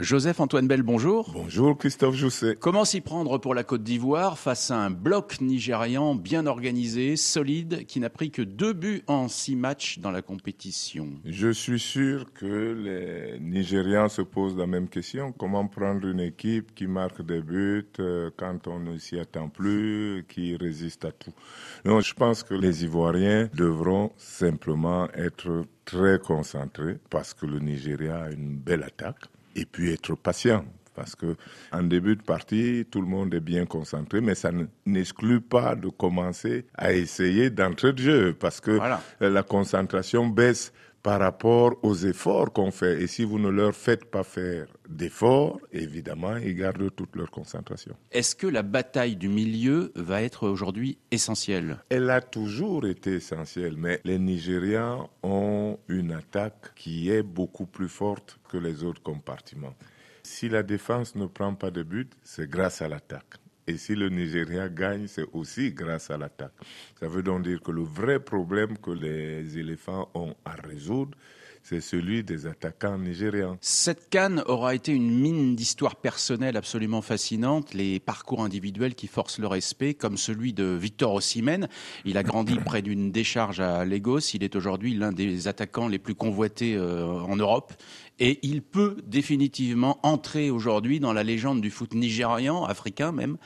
Joseph-Antoine Bell, bonjour. Bonjour Christophe Jousset. Comment s'y prendre pour la Côte d'Ivoire face à un bloc nigérian bien organisé, solide, qui n'a pris que deux buts en six matchs dans la compétition? Je suis sûr que les Nigérians se posent la même question. Comment prendre une équipe qui marque des buts euh, quand on ne s'y attend plus, qui résiste à tout? Donc je pense que les Ivoiriens devront simplement être très concentrés parce que le Nigeria a une belle attaque et puis être patient. Parce que en début de partie, tout le monde est bien concentré, mais ça n'exclut pas de commencer à essayer d'entrer de jeu, parce que la concentration baisse par rapport aux efforts qu'on fait. Et si vous ne leur faites pas faire d'efforts, évidemment, ils gardent toute leur concentration. Est-ce que la bataille du milieu va être aujourd'hui essentielle? Elle a toujours été essentielle, mais les Nigérians ont une attaque qui est beaucoup plus forte que les autres compartiments. Si la défense ne prend pas de but, c'est grâce à l'attaque. Et si le Nigeria gagne, c'est aussi grâce à l'attaque. Ça veut donc dire que le vrai problème que les éléphants ont à résoudre, c'est celui des attaquants nigérians. Cette canne aura été une mine d'histoires personnelles absolument fascinantes, les parcours individuels qui forcent le respect, comme celui de Victor Osimhen. Il a grandi près d'une décharge à Lagos. Il est aujourd'hui l'un des attaquants les plus convoités euh, en Europe. Et il peut définitivement entrer aujourd'hui dans la légende du foot nigérian, africain même,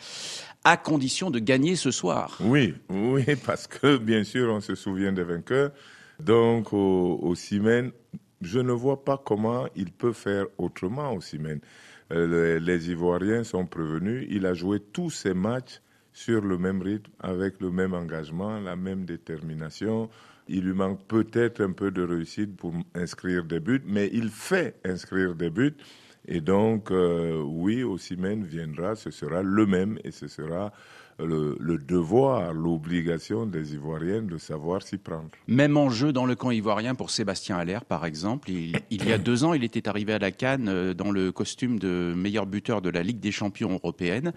à condition de gagner ce soir. Oui, oui, parce que bien sûr, on se souvient des vainqueurs. Donc, au, au je ne vois pas comment il peut faire autrement au Simen. Euh, les, Ivoiriens sont prévenus. Il a joué tous ses matchs sur le même rythme, avec le même engagement, la même détermination. Il lui manque peut-être un peu de réussite pour inscrire des buts, mais il fait inscrire des buts. Et donc, euh, oui, Ossimène viendra, ce sera le même et ce sera le, devoir, l'obligation des Ivoiriens de savoir s'y prendre. Même enjeu dans le camp ivoirien pour Sébastien Allaire, par exemple. Il, y a deux ans, il était arrivé à la Cannes euh, dans le costume de meilleur buteur de la Ligue des champions européenne.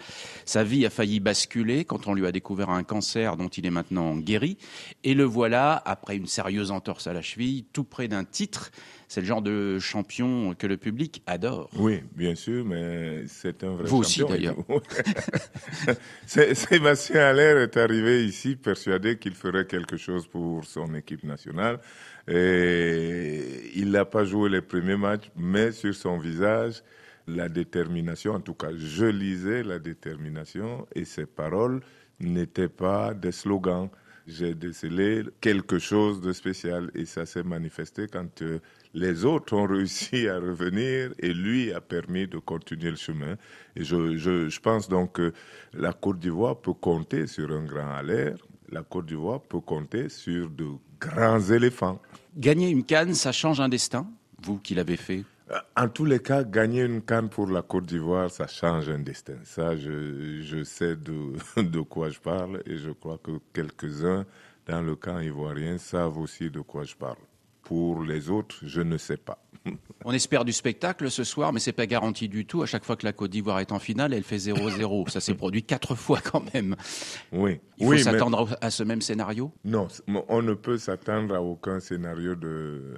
Sa vie a failli basculer quand on lui a découvert un cancer dont il est maintenant guéri. Et le voilà, après une sérieuse entorse à la cheville, tout près d'un titre. C'est le genre de champion que le public adore. Oui, bien sûr, mais c'est un vrai Vous aussi, d'ailleurs. Sébastien Allaire est arrivé ici persuadé qu'il ferait quelque chose pour son équipe nationale. Et il n'a pas joué les premiers matchs, mais sur son visage, la détermination, en tout cas, je lisais la détermination et ses paroles n'étaient pas des slogans j'ai décelé quelque chose de spécial et ça s'est manifesté quand euh, les autres ont réussi à revenir et lui a permis de continuer le chemin. Et je, je, pense donc que la Côte d'Ivoire peut compter sur un grand alerte, la Côte d'Ivoire peut compter sur de grands éléphants. Gagner une canne, ça change un destin, vous qui l'avez fait? En tous les cas, gagner une canne pour la Côte d'Ivoire, ça change un destin. Ça, je, je sais de, de quoi je parle et je crois que quelques-uns dans le camp ivoirien savent aussi de quoi je parle. Pour les autres, je ne sais pas. On espère du spectacle ce soir, mais c'est pas garanti du tout. À chaque fois que la Côte d'Ivoire est en finale, elle fait 0-0. Ça s'est produit quatre fois quand même. Oui. Il faut s'attendre à ce même scénario? Non, on ne peut s'attendre à aucun scénario de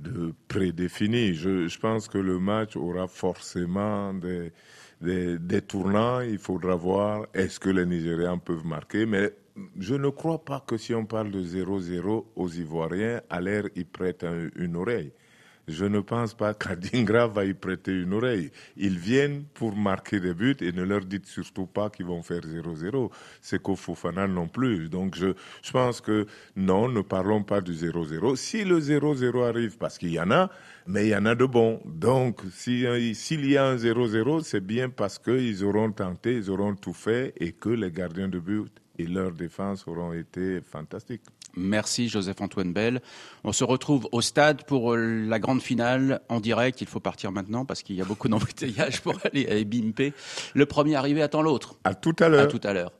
de prédéfini. Je, pense que le match aura forcément des, tournants. Il faudra voir est-ce que les Nigérians peuvent marquer. Mais je ne crois pas que si on parle de 0-0 aux Ivoiriens, à l'air, ils prêtent une oreille je ne pense pas qu'Adingra va y prêter une oreille. Ils viennent pour marquer des buts et ne leur dites surtout pas qu'ils vont faire 0-0. C'est qu'au non plus. Donc je, je pense que non, ne parlons pas du 0-0. Si le 0-0 arrive, parce qu'il y en a, mais il y en a de bons. Donc s'il y a un 0-0, c'est bien parce qu'ils auront tenté, ils auront tout fait et que les gardiens de but et leur défense auront été fantastiques. Merci Joseph-Antoine Bell. On se retrouve au stade pour euh, la grande finale en direct. Il faut partir maintenant parce qu'il y a beaucoup d'embouteillages pour aller à Ebimpe. Le premier arrivé attend l'autre. À tout à l'heure. À tout à l'heure.